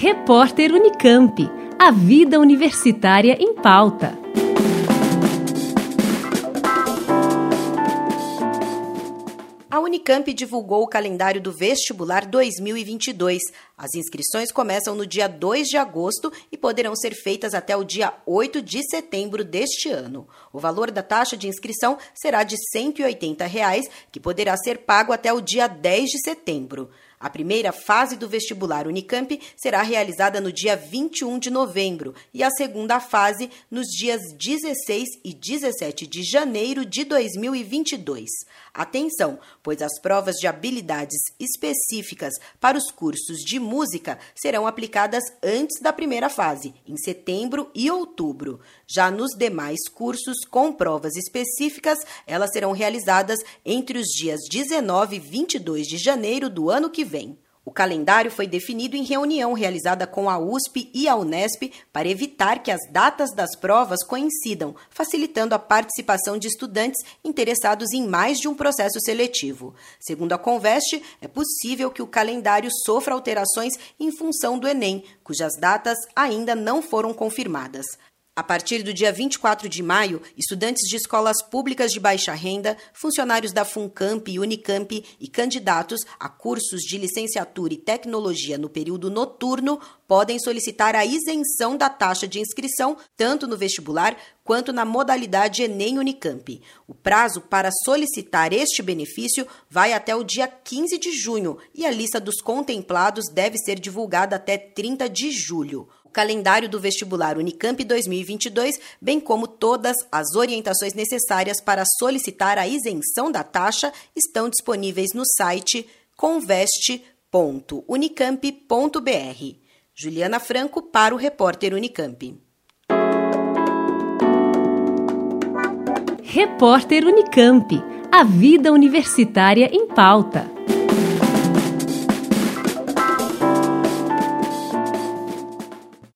Repórter Unicamp. A vida universitária em pauta. A Unicamp divulgou o calendário do vestibular 2022. As inscrições começam no dia 2 de agosto e poderão ser feitas até o dia 8 de setembro deste ano. O valor da taxa de inscrição será de 180 reais, que poderá ser pago até o dia 10 de setembro. A primeira fase do vestibular Unicamp será realizada no dia 21 de novembro e a segunda fase nos dias 16 e 17 de janeiro de 2022. Atenção, pois as provas de habilidades específicas para os cursos de música serão aplicadas antes da primeira fase, em setembro e outubro. Já nos demais cursos com provas específicas, elas serão realizadas entre os dias 19 e 22 de janeiro do ano que vem. O calendário foi definido em reunião realizada com a USP e a Unesp para evitar que as datas das provas coincidam, facilitando a participação de estudantes interessados em mais de um processo seletivo. Segundo a Conveste, é possível que o calendário sofra alterações em função do Enem, cujas datas ainda não foram confirmadas. A partir do dia 24 de maio, estudantes de escolas públicas de baixa renda, funcionários da FUNCAMP e Unicamp e candidatos a cursos de licenciatura e tecnologia no período noturno podem solicitar a isenção da taxa de inscrição tanto no vestibular quanto na modalidade Enem Unicamp. O prazo para solicitar este benefício vai até o dia 15 de junho e a lista dos contemplados deve ser divulgada até 30 de julho o calendário do vestibular Unicamp 2022, bem como todas as orientações necessárias para solicitar a isenção da taxa, estão disponíveis no site conveste.unicamp.br. Juliana Franco para o repórter Unicamp. Repórter Unicamp. A vida universitária em pauta.